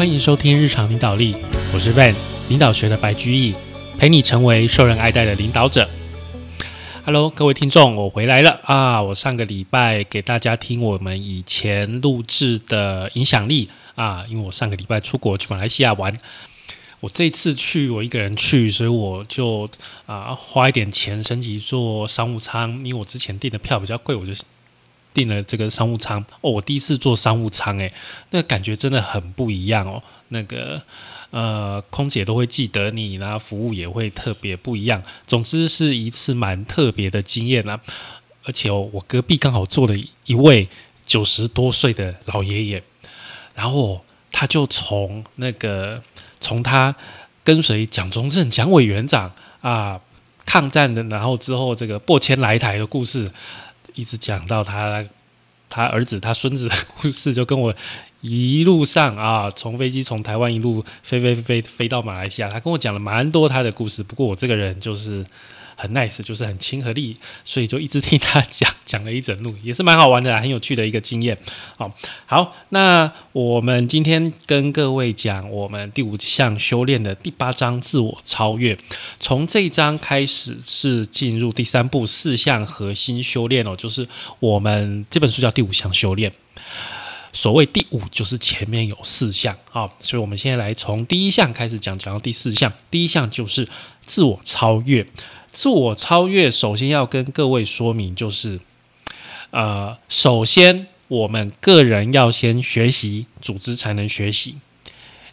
欢迎收听日常领导力，我是 Van，领导学的白居易，陪你成为受人爱戴的领导者。Hello，各位听众，我回来了啊！我上个礼拜给大家听我们以前录制的影响力啊，因为我上个礼拜出国去马来西亚玩，我这次去我一个人去，所以我就啊花一点钱升级做商务舱，因为我之前订的票比较贵，我就。订了这个商务舱哦，我第一次坐商务舱，诶，那感觉真的很不一样哦。那个呃，空姐都会记得你，然后服务也会特别不一样。总之是一次蛮特别的经验啊。而且哦，我隔壁刚好坐了一位九十多岁的老爷爷，然后他就从那个从他跟随蒋中正蒋委员长啊抗战的，然后之后这个破迁来台的故事。一直讲到他，他儿子、他孙子的故事，就跟我一路上啊，从飞机从台湾一路飞飞飞飞到马来西亚，他跟我讲了蛮多他的故事。不过我这个人就是。很 nice，就是很亲和力，所以就一直听他讲，讲了一整路，也是蛮好玩的啦，很有趣的一个经验。好，好，那我们今天跟各位讲我们第五项修炼的第八章自我超越。从这一章开始是进入第三步四项核心修炼哦，就是我们这本书叫第五项修炼。所谓第五，就是前面有四项啊，所以我们现在来从第一项开始讲，讲到第四项。第一项就是自我超越。自我超越，首先要跟各位说明，就是，呃，首先我们个人要先学习，组织才能学习。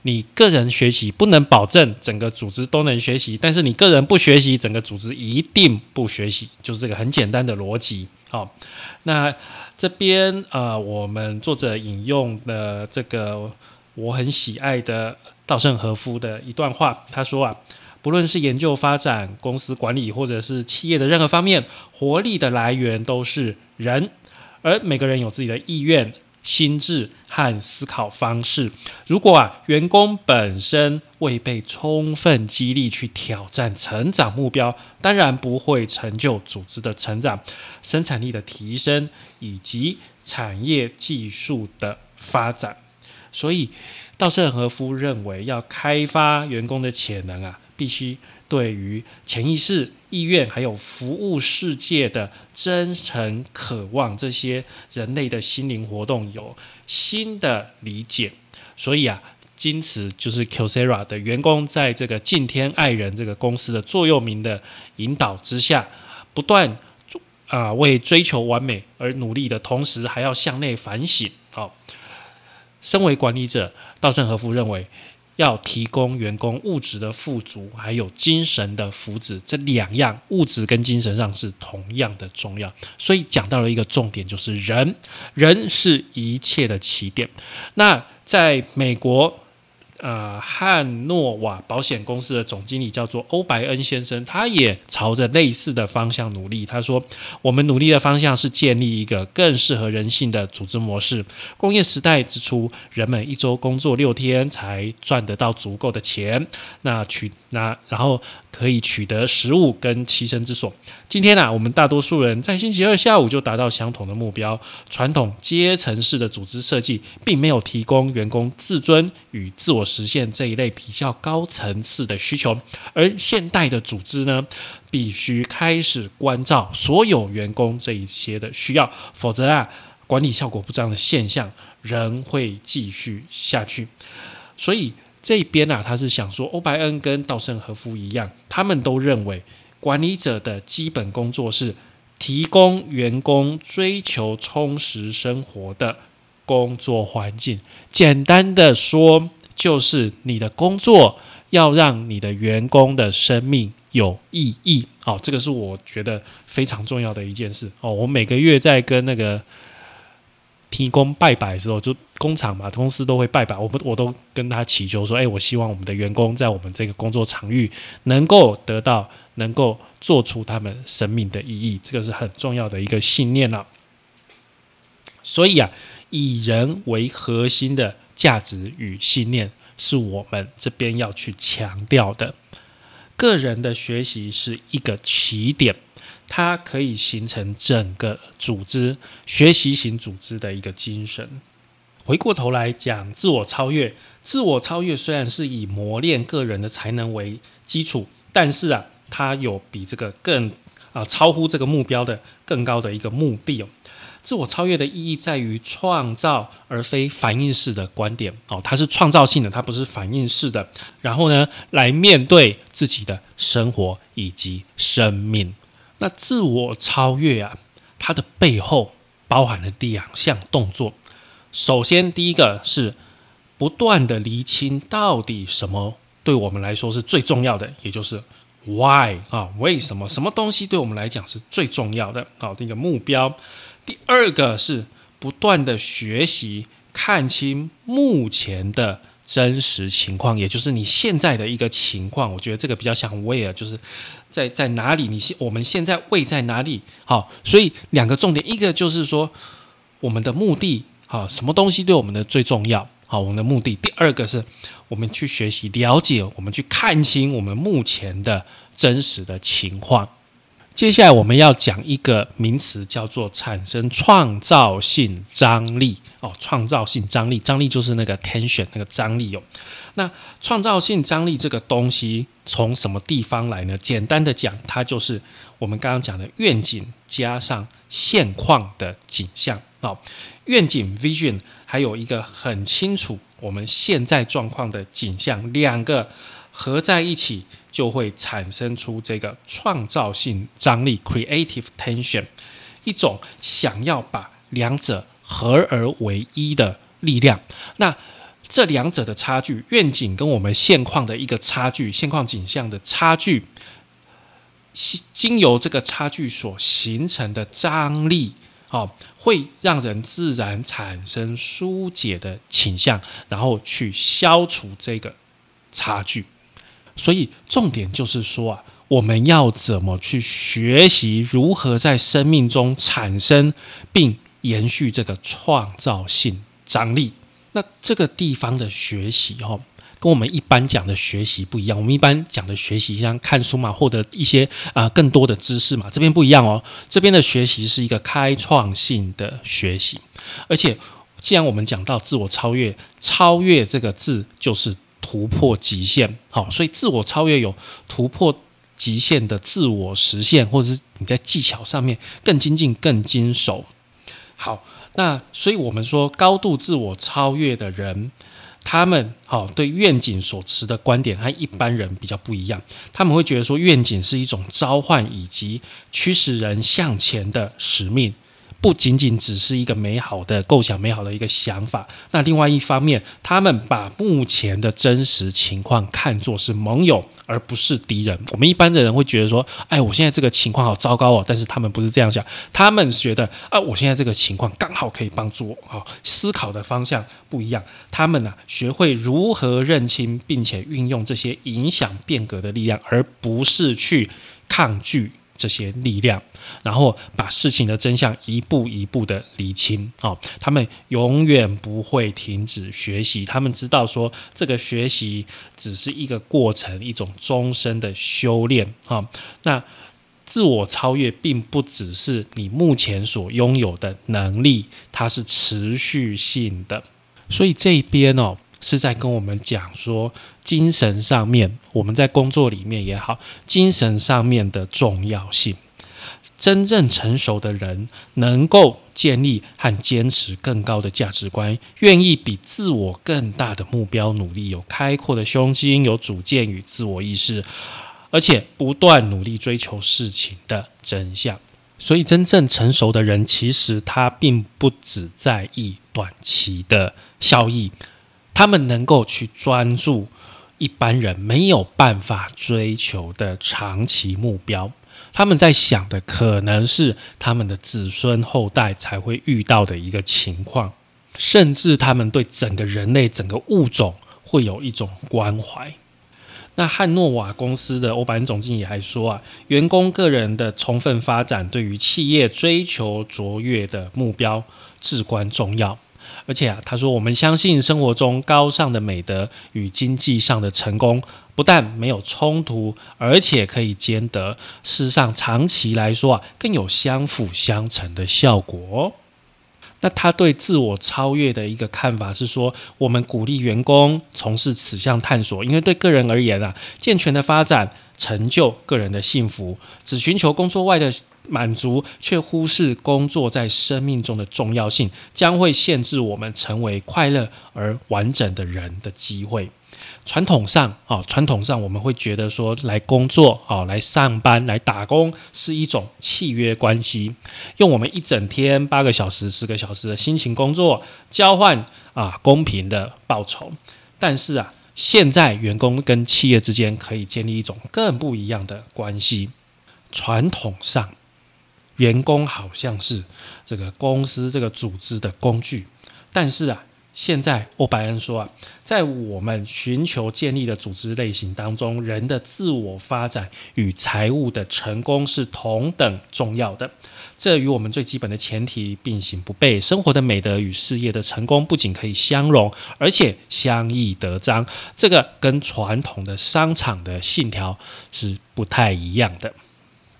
你个人学习不能保证整个组织都能学习，但是你个人不学习，整个组织一定不学习，就是这个很简单的逻辑。好，那这边呃，我们作者引用的这个我很喜爱的稻盛和夫的一段话，他说啊。不论是研究发展、公司管理，或者是企业的任何方面，活力的来源都是人，而每个人有自己的意愿、心智和思考方式。如果啊，员工本身未被充分激励去挑战成长目标，当然不会成就组织的成长、生产力的提升以及产业技术的发展。所以，稻盛和夫认为，要开发员工的潜能啊。必须对于潜意识、意愿，还有服务世界的真诚渴望，这些人类的心灵活动有新的理解。所以啊，因此就是 Qsera 的员工在这个敬天爱人这个公司的座右铭的引导之下，不断啊为追求完美而努力的同时，还要向内反省。好，身为管理者，稻盛和夫认为。要提供员工物质的富足，还有精神的福祉，这两样物质跟精神上是同样的重要。所以讲到了一个重点，就是人，人是一切的起点。那在美国。呃，汉诺瓦保险公司的总经理叫做欧白恩先生，他也朝着类似的方向努力。他说：“我们努力的方向是建立一个更适合人性的组织模式。工业时代之初，人们一周工作六天才赚得到足够的钱，那取那然后可以取得食物跟栖身之所。今天呢，我们大多数人在星期二下午就达到相同的目标。传统阶层式的组织设计并没有提供员工自尊与自我。”实现这一类比较高层次的需求，而现代的组织呢，必须开始关照所有员工这一些的需要，否则啊，管理效果不彰的现象仍会继续下去。所以这边啊，他是想说，欧白恩跟稻盛和夫一样，他们都认为管理者的基本工作是提供员工追求充实生活的工作环境。简单的说。就是你的工作要让你的员工的生命有意义，好，这个是我觉得非常重要的一件事哦。我每个月在跟那个提供拜拜的时候，就工厂嘛，公司都会拜拜，我们我都跟他祈求说，哎，我希望我们的员工在我们这个工作场域能够得到，能够做出他们生命的意义，这个是很重要的一个信念了。所以啊，以人为核心的。价值与信念是我们这边要去强调的。个人的学习是一个起点，它可以形成整个组织学习型组织的一个精神。回过头来讲自我超越，自我超越虽然是以磨练个人的才能为基础，但是啊，它有比这个更啊超乎这个目标的更高的一个目的哦。自我超越的意义在于创造，而非反应式的观点哦，它是创造性的，它不是反应式的。然后呢，来面对自己的生活以及生命。那自我超越啊，它的背后包含了两项动作。首先，第一个是不断的厘清到底什么对我们来说是最重要的，也就是 why 啊，为什么什么东西对我们来讲是最重要的？好，这个目标。第二个是不断的学习，看清目前的真实情况，也就是你现在的一个情况。我觉得这个比较像 where，就是在在哪里？你现我们现在位在哪里？好，所以两个重点，一个就是说我们的目的，好，什么东西对我们的最重要？好，我们的目的。第二个是我们去学习了解，我们去看清我们目前的真实的情况。接下来我们要讲一个名词，叫做产生创造性张力哦。创造性张力，张力就是那个 tension 那个张力哦。那创造性张力这个东西从什么地方来呢？简单的讲，它就是我们刚刚讲的愿景加上现况的景象哦。愿景 vision 还有一个很清楚我们现在状况的景象，两个合在一起。就会产生出这个创造性张力 （creative tension），一种想要把两者合而为一的力量。那这两者的差距，愿景跟我们现况的一个差距，现况景象的差距，经由这个差距所形成的张力，哦，会让人自然产生疏解的倾向，然后去消除这个差距。所以重点就是说啊，我们要怎么去学习如何在生命中产生并延续这个创造性张力？那这个地方的学习哦，跟我们一般讲的学习不一样。我们一般讲的学习像看书嘛，获得一些啊更多的知识嘛，这边不一样哦。这边的学习是一个开创性的学习，而且既然我们讲到自我超越，超越这个字就是。突破极限，好，所以自我超越有突破极限的自我实现，或者是你在技巧上面更精进、更精熟。好，那所以我们说高度自我超越的人，他们好对愿景所持的观点和一般人比较不一样。他们会觉得说愿景是一种召唤以及驱使人向前的使命。不仅仅只是一个美好的构想、美好的一个想法。那另外一方面，他们把目前的真实情况看作是盟友，而不是敌人。我们一般的人会觉得说：“哎，我现在这个情况好糟糕哦。”但是他们不是这样想，他们觉得啊，我现在这个情况刚好可以帮助我。好，思考的方向不一样。他们呢，学会如何认清并且运用这些影响变革的力量，而不是去抗拒。这些力量，然后把事情的真相一步一步的理清哦。他们永远不会停止学习，他们知道说这个学习只是一个过程，一种终身的修炼啊。那自我超越并不只是你目前所拥有的能力，它是持续性的。所以这边哦。是在跟我们讲说，精神上面，我们在工作里面也好，精神上面的重要性。真正成熟的人，能够建立和坚持更高的价值观，愿意比自我更大的目标努力，有开阔的胸襟，有主见与自我意识，而且不断努力追求事情的真相。所以，真正成熟的人，其实他并不只在意短期的效益。他们能够去专注一般人没有办法追求的长期目标，他们在想的可能是他们的子孙后代才会遇到的一个情况，甚至他们对整个人类、整个物种会有一种关怀。那汉诺瓦公司的欧版总经理还说啊，员工个人的充分发展对于企业追求卓越的目标至关重要。而且啊，他说，我们相信生活中高尚的美德与经济上的成功不但没有冲突，而且可以兼得。事实上，长期来说啊，更有相辅相成的效果。那他对自我超越的一个看法是说，我们鼓励员工从事此项探索，因为对个人而言啊，健全的发展成就个人的幸福，只寻求工作外的满足，却忽视工作在生命中的重要性，将会限制我们成为快乐而完整的人的机会。传统上，啊，传统上我们会觉得说，来工作，啊，来上班，来打工是一种契约关系，用我们一整天八个小时、十个小时的辛勤工作，交换啊公平的报酬。但是啊，现在员工跟企业之间可以建立一种更不一样的关系。传统上，员工好像是这个公司这个组织的工具，但是啊。现在，欧白恩说啊，在我们寻求建立的组织类型当中，人的自我发展与财务的成功是同等重要的。这与我们最基本的前提并行不悖。生活的美德与事业的成功不仅可以相融，而且相益得彰。这个跟传统的商场的信条是不太一样的。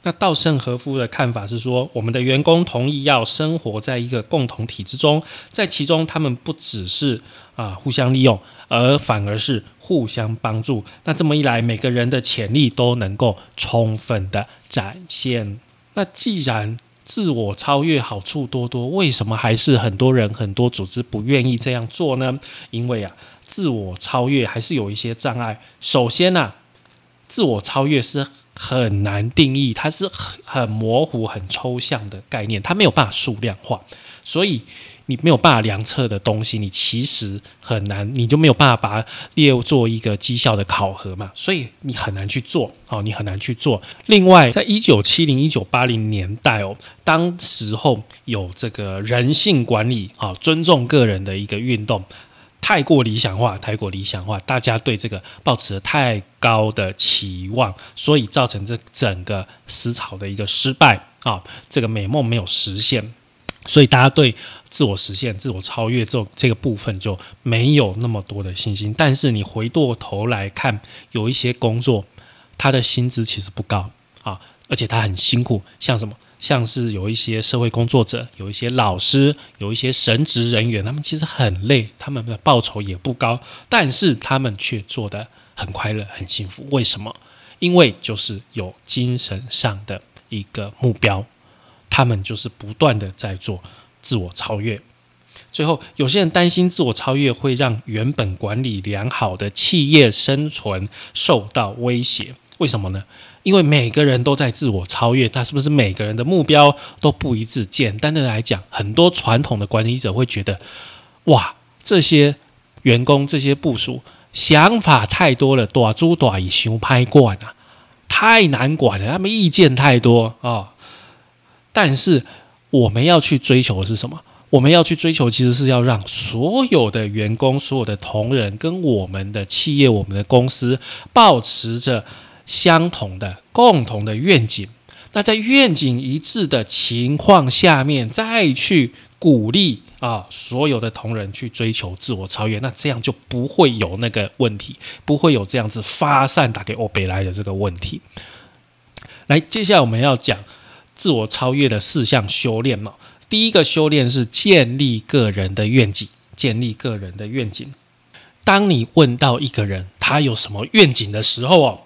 那稻盛和夫的看法是说，我们的员工同意要生活在一个共同体之中，在其中他们不只是啊互相利用，而反而是互相帮助。那这么一来，每个人的潜力都能够充分的展现。那既然自我超越好处多多，为什么还是很多人、很多组织不愿意这样做呢？因为啊，自我超越还是有一些障碍。首先呢，自我超越是。很难定义，它是很很模糊、很抽象的概念，它没有办法数量化，所以你没有办法量测的东西，你其实很难，你就没有办法把它列做一个绩效的考核嘛，所以你很难去做哦，你很难去做。另外，在一九七零、一九八零年代哦，当时候有这个人性管理啊，尊重个人的一个运动。太过理想化，太过理想化，大家对这个抱持太高的期望，所以造成这整个思潮的一个失败啊，这个美梦没有实现，所以大家对自我实现、自我超越这这个部分就没有那么多的信心。但是你回过头来看，有一些工作，他的薪资其实不高啊，而且他很辛苦，像什么？像是有一些社会工作者，有一些老师，有一些神职人员，他们其实很累，他们的报酬也不高，但是他们却做得很快乐、很幸福。为什么？因为就是有精神上的一个目标，他们就是不断的在做自我超越。最后，有些人担心自我超越会让原本管理良好的企业生存受到威胁。为什么呢？因为每个人都在自我超越，那是不是每个人的目标都不一致？简单的来讲，很多传统的管理者会觉得，哇，这些员工、这些部署想法太多了，短租短以熊拍惯啊，太难管了，他们意见太多啊。但是我们要去追求的是什么？我们要去追求，其实是要让所有的员工、所有的同仁跟我们的企业、我们的公司保持着。相同的、共同的愿景，那在愿景一致的情况下面，再去鼓励啊所有的同仁去追求自我超越，那这样就不会有那个问题，不会有这样子发散打给欧北来的这个问题。来，接下来我们要讲自我超越的四项修炼嘛。第一个修炼是建立个人的愿景，建立个人的愿景。当你问到一个人他有什么愿景的时候哦。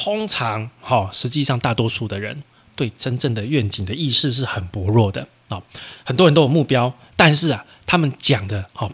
通常，哈，实际上大多数的人对真正的愿景的意识是很薄弱的啊。很多人都有目标，但是啊，他们讲的，哈，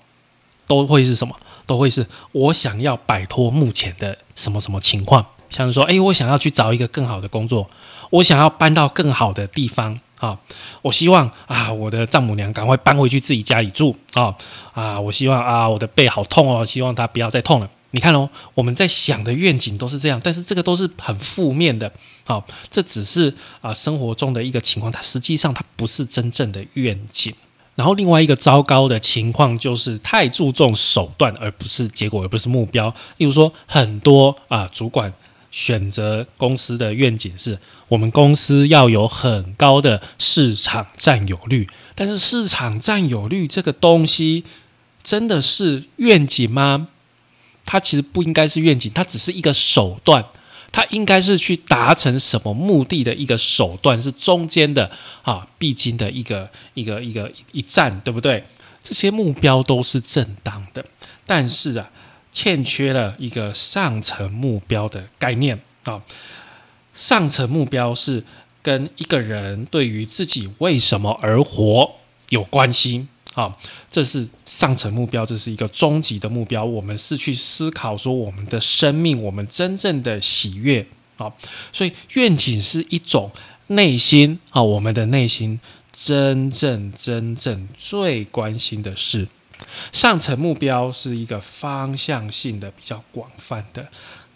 都会是什么？都会是我想要摆脱目前的什么什么情况，像是说，哎，我想要去找一个更好的工作，我想要搬到更好的地方啊，我希望啊，我的丈母娘赶快搬回去自己家里住啊啊，我希望啊，我的背好痛哦，希望她不要再痛了。你看哦，我们在想的愿景都是这样，但是这个都是很负面的。好，这只是啊生活中的一个情况，它实际上它不是真正的愿景。然后另外一个糟糕的情况就是太注重手段，而不是结果，而不是目标。例如说，很多啊主管选择公司的愿景是我们公司要有很高的市场占有率，但是市场占有率这个东西真的是愿景吗？它其实不应该是愿景，它只是一个手段。它应该是去达成什么目的的一个手段，是中间的啊必经的一个一个一个一站，对不对？这些目标都是正当的，但是啊，欠缺了一个上层目标的概念啊。上层目标是跟一个人对于自己为什么而活有关系好，这是上层目标，这是一个终极的目标。我们是去思考说我们的生命，我们真正的喜悦啊。所以愿景是一种内心啊，我们的内心。真正真正最关心的是，上层目标是一个方向性的、比较广泛的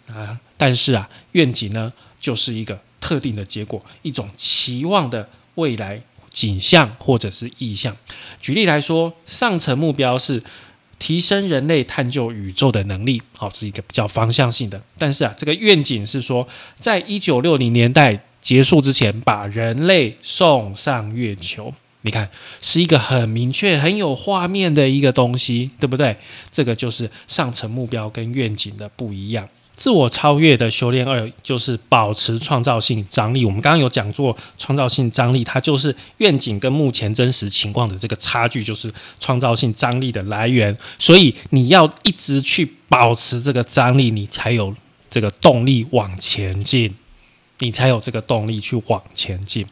啊，但是啊，愿景呢，就是一个特定的结果，一种期望的未来景象或者是意向。举例来说，上层目标是提升人类探究宇宙的能力，好，是一个比较方向性的。但是啊，这个愿景是说，在一九六零年代。结束之前，把人类送上月球，你看是一个很明确、很有画面的一个东西，对不对？这个就是上层目标跟愿景的不一样。自我超越的修炼二就是保持创造性张力。我们刚刚有讲过，创造性张力，它就是愿景跟目前真实情况的这个差距，就是创造性张力的来源。所以你要一直去保持这个张力，你才有这个动力往前进。你才有这个动力去往前进。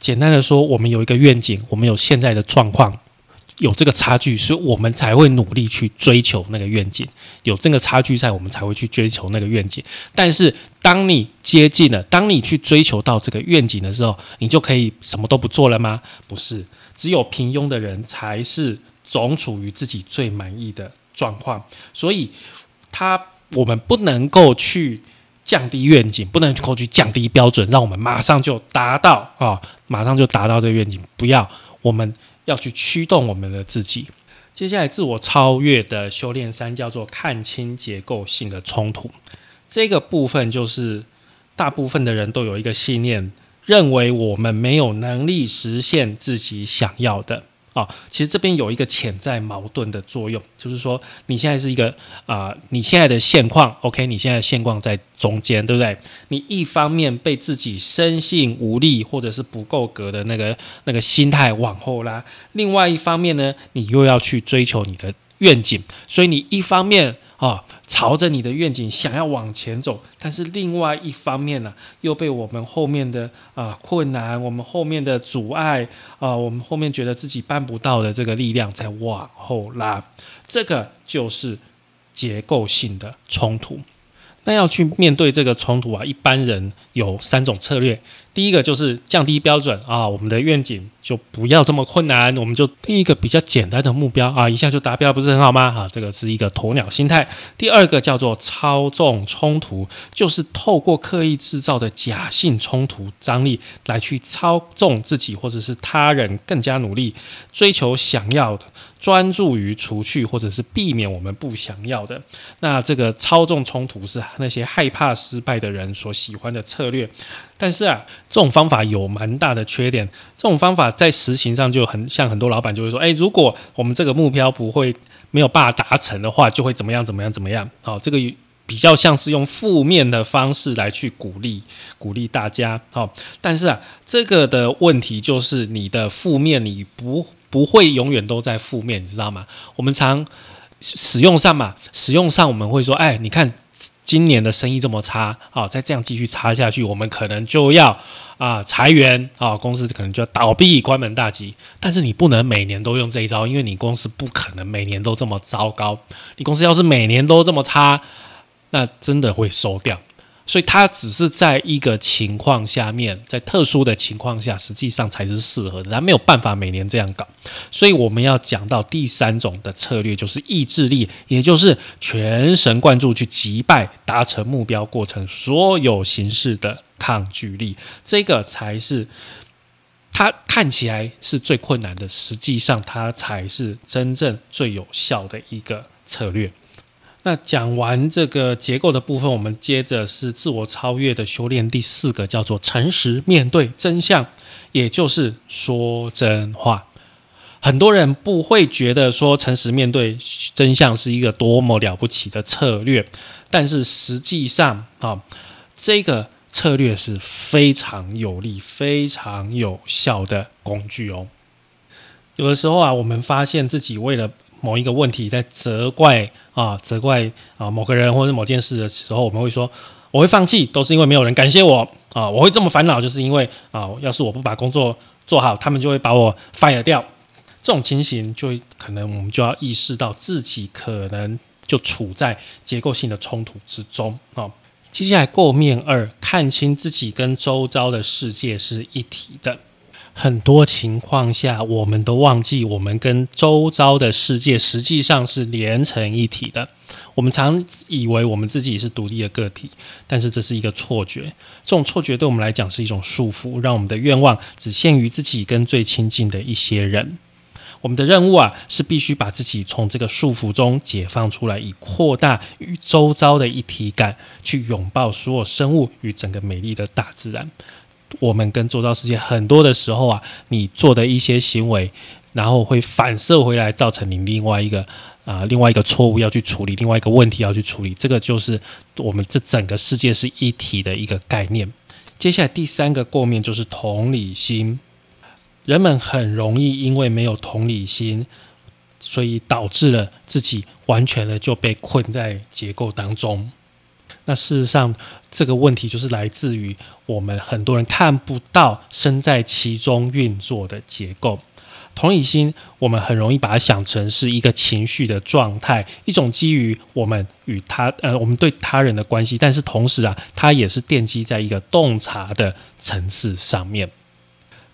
简单的说，我们有一个愿景，我们有现在的状况，有这个差距，所以我们才会努力去追求那个愿景。有这个差距在，我们才会去追求那个愿景。但是，当你接近了，当你去追求到这个愿景的时候，你就可以什么都不做了吗？不是，只有平庸的人才是总处于自己最满意的状况。所以，他我们不能够去。降低愿景，不能够去降低标准，让我们马上就达到啊，马上就达到这个愿景。不要，我们要去驱动我们的自己。接下来，自我超越的修炼三叫做看清结构性的冲突。这个部分就是大部分的人都有一个信念，认为我们没有能力实现自己想要的。啊，其实这边有一个潜在矛盾的作用，就是说你现在是一个啊，你现在的现况，OK，你现在现况在中间，对不对？你一方面被自己生性无力或者是不够格的那个那个心态往后拉，另外一方面呢，你又要去追求你的愿景，所以你一方面。啊，朝着你的愿景想要往前走，但是另外一方面呢，又被我们后面的啊困难，我们后面的阻碍啊，我们后面觉得自己办不到的这个力量在往后拉，这个就是结构性的冲突。那要去面对这个冲突啊，一般人有三种策略。第一个就是降低标准啊，我们的愿景就不要这么困难，我们就定一个比较简单的目标啊，一下就达标，不是很好吗？啊，这个是一个鸵鸟心态。第二个叫做操纵冲突，就是透过刻意制造的假性冲突张力来去操纵自己或者是他人，更加努力追求想要的。专注于除去或者是避免我们不想要的，那这个操纵冲突是那些害怕失败的人所喜欢的策略。但是啊，这种方法有蛮大的缺点。这种方法在实行上就很像很多老板就会说：“哎，如果我们这个目标不会没有办法达成的话，就会怎么样怎么样怎么样。”好，这个比较像是用负面的方式来去鼓励鼓励大家。好，但是啊，这个的问题就是你的负面你不。不会永远都在负面，你知道吗？我们常使用上嘛，使用上我们会说，哎，你看今年的生意这么差，啊，再这样继续差下去，我们可能就要啊裁员啊，公司可能就要倒闭、关门大吉。但是你不能每年都用这一招，因为你公司不可能每年都这么糟糕。你公司要是每年都这么差，那真的会收掉。所以它只是在一个情况下面，在特殊的情况下，实际上才是适合的。它没有办法每年这样搞。所以我们要讲到第三种的策略，就是意志力，也就是全神贯注去击败达成目标过程所有形式的抗拒力。这个才是它看起来是最困难的，实际上它才是真正最有效的一个策略。那讲完这个结构的部分，我们接着是自我超越的修炼。第四个叫做诚实面对真相，也就是说真话。很多人不会觉得说诚实面对真相是一个多么了不起的策略，但是实际上啊，这个策略是非常有利、非常有效的工具哦。有的时候啊，我们发现自己为了某一个问题在责怪啊，责怪啊某个人或者某件事的时候，我们会说我会放弃，都是因为没有人感谢我啊。我会这么烦恼，就是因为啊，要是我不把工作做好，他们就会把我 fire 掉。这种情形，就可能我们就要意识到自己可能就处在结构性的冲突之中啊。接下来，构面二，看清自己跟周遭的世界是一体的。很多情况下，我们都忘记我们跟周遭的世界实际上是连成一体的。我们常以为我们自己是独立的个体，但是这是一个错觉。这种错觉对我们来讲是一种束缚，让我们的愿望只限于自己跟最亲近的一些人。我们的任务啊，是必须把自己从这个束缚中解放出来，以扩大与周遭的一体感，去拥抱所有生物与整个美丽的大自然。我们跟周遭世界很多的时候啊，你做的一些行为，然后会反射回来，造成你另外一个啊，另外一个错误要去处理，另外一个问题要去处理。这个就是我们这整个世界是一体的一个概念。接下来第三个过面就是同理心。人们很容易因为没有同理心，所以导致了自己完全的就被困在结构当中。那事实上，这个问题就是来自于我们很多人看不到身在其中运作的结构。同理心，我们很容易把它想成是一个情绪的状态，一种基于我们与他呃我们对他人的关系，但是同时啊，它也是奠基在一个洞察的层次上面。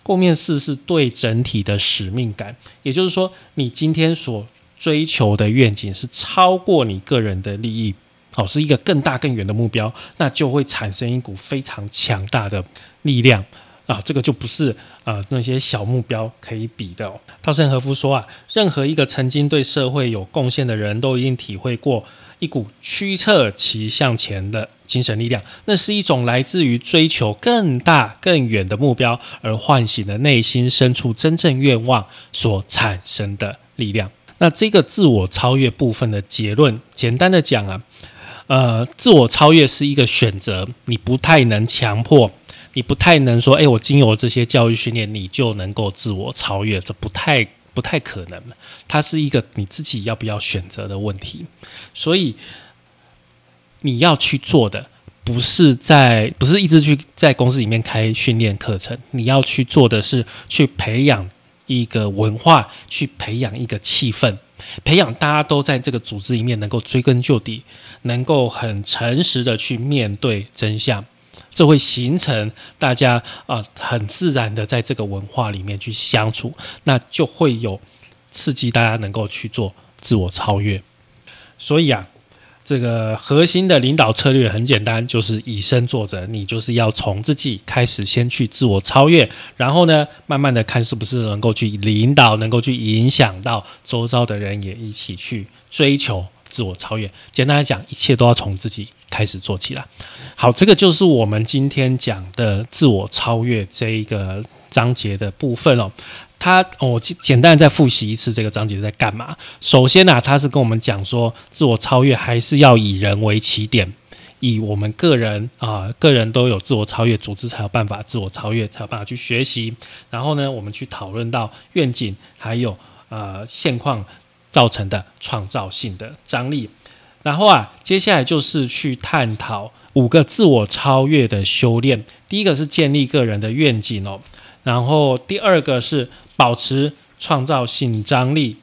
共面四是对整体的使命感，也就是说，你今天所追求的愿景是超过你个人的利益，哦，是一个更大更远的目标，那就会产生一股非常强大的力量啊！这个就不是啊那些小目标可以比的。稻盛和夫说啊，任何一个曾经对社会有贡献的人都已经体会过。一股驱策其向前的精神力量，那是一种来自于追求更大更远的目标而唤醒的内心深处真正愿望所产生的力量。那这个自我超越部分的结论，简单的讲啊，呃，自我超越是一个选择，你不太能强迫，你不太能说，哎，我经由这些教育训练，你就能够自我超越，这不太。不太可能它是一个你自己要不要选择的问题。所以你要去做的，不是在不是一直去在公司里面开训练课程，你要去做的是去培养一个文化，去培养一个气氛，培养大家都在这个组织里面能够追根究底，能够很诚实的去面对真相。这会形成大家啊很自然的在这个文化里面去相处，那就会有刺激大家能够去做自我超越。所以啊，这个核心的领导策略很简单，就是以身作则。你就是要从自己开始，先去自我超越，然后呢，慢慢的看是不是能够去领导，能够去影响到周遭的人，也一起去追求自我超越。简单来讲，一切都要从自己。开始做起来。好，这个就是我们今天讲的自我超越这一个章节的部分哦。它，我简单再复习一次这个章节在干嘛。首先呢，他是跟我们讲说，自我超越还是要以人为起点，以我们个人啊，个人都有自我超越，组织才有办法自我超越，才有办法去学习。然后呢，我们去讨论到愿景，还有呃现况造成的创造性的张力。然后啊，接下来就是去探讨五个自我超越的修炼。第一个是建立个人的愿景哦，然后第二个是保持创造性张力，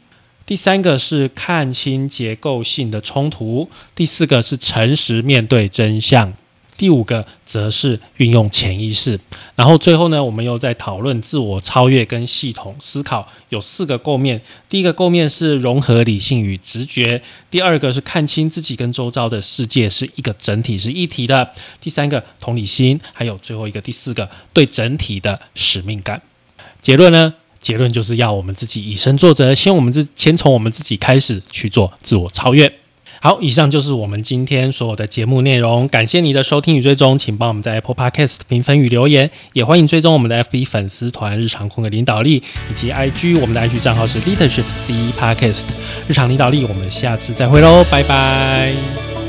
第三个是看清结构性的冲突，第四个是诚实面对真相。第五个则是运用潜意识，然后最后呢，我们又在讨论自我超越跟系统思考，有四个构面。第一个构面是融合理性与直觉，第二个是看清自己跟周遭的世界是一个整体是一体的，第三个同理心，还有最后一个第四个对整体的使命感。结论呢？结论就是要我们自己以身作则，先我们自先从我们自己开始去做自我超越。好，以上就是我们今天所有的节目内容。感谢你的收听与追踪，请帮我们在 Apple Podcast 评分与留言，也欢迎追踪我们的 FB 粉丝团“日常空的领导力”以及 IG，我们的 IG 账号是 Leadership C Podcast 日常领导力。我们下次再会喽，拜拜。